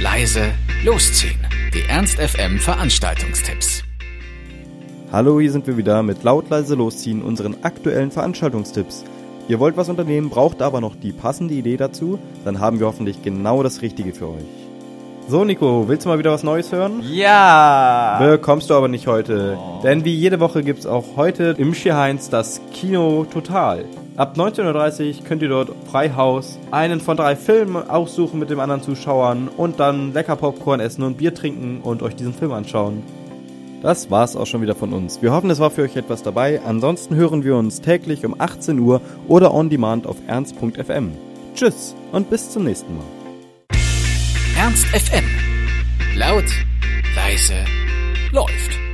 leise, losziehen. Die Ernst FM Veranstaltungstipps. Hallo, hier sind wir wieder mit laut leise losziehen unseren aktuellen Veranstaltungstipps. Ihr wollt was unternehmen, braucht aber noch die passende Idee dazu, dann haben wir hoffentlich genau das Richtige für euch. So, Nico, willst du mal wieder was Neues hören? Ja! Bekommst du aber nicht heute. Denn wie jede Woche gibt's auch heute im Schierheinz das Kino Total. Ab 19.30 Uhr könnt ihr dort frei Haus einen von drei Filmen aussuchen mit den anderen Zuschauern und dann lecker Popcorn essen und Bier trinken und euch diesen Film anschauen. Das war's auch schon wieder von uns. Wir hoffen, es war für euch etwas dabei. Ansonsten hören wir uns täglich um 18 Uhr oder on demand auf ernst.fm. Tschüss und bis zum nächsten Mal. Ernst FM. Laut, leise, läuft.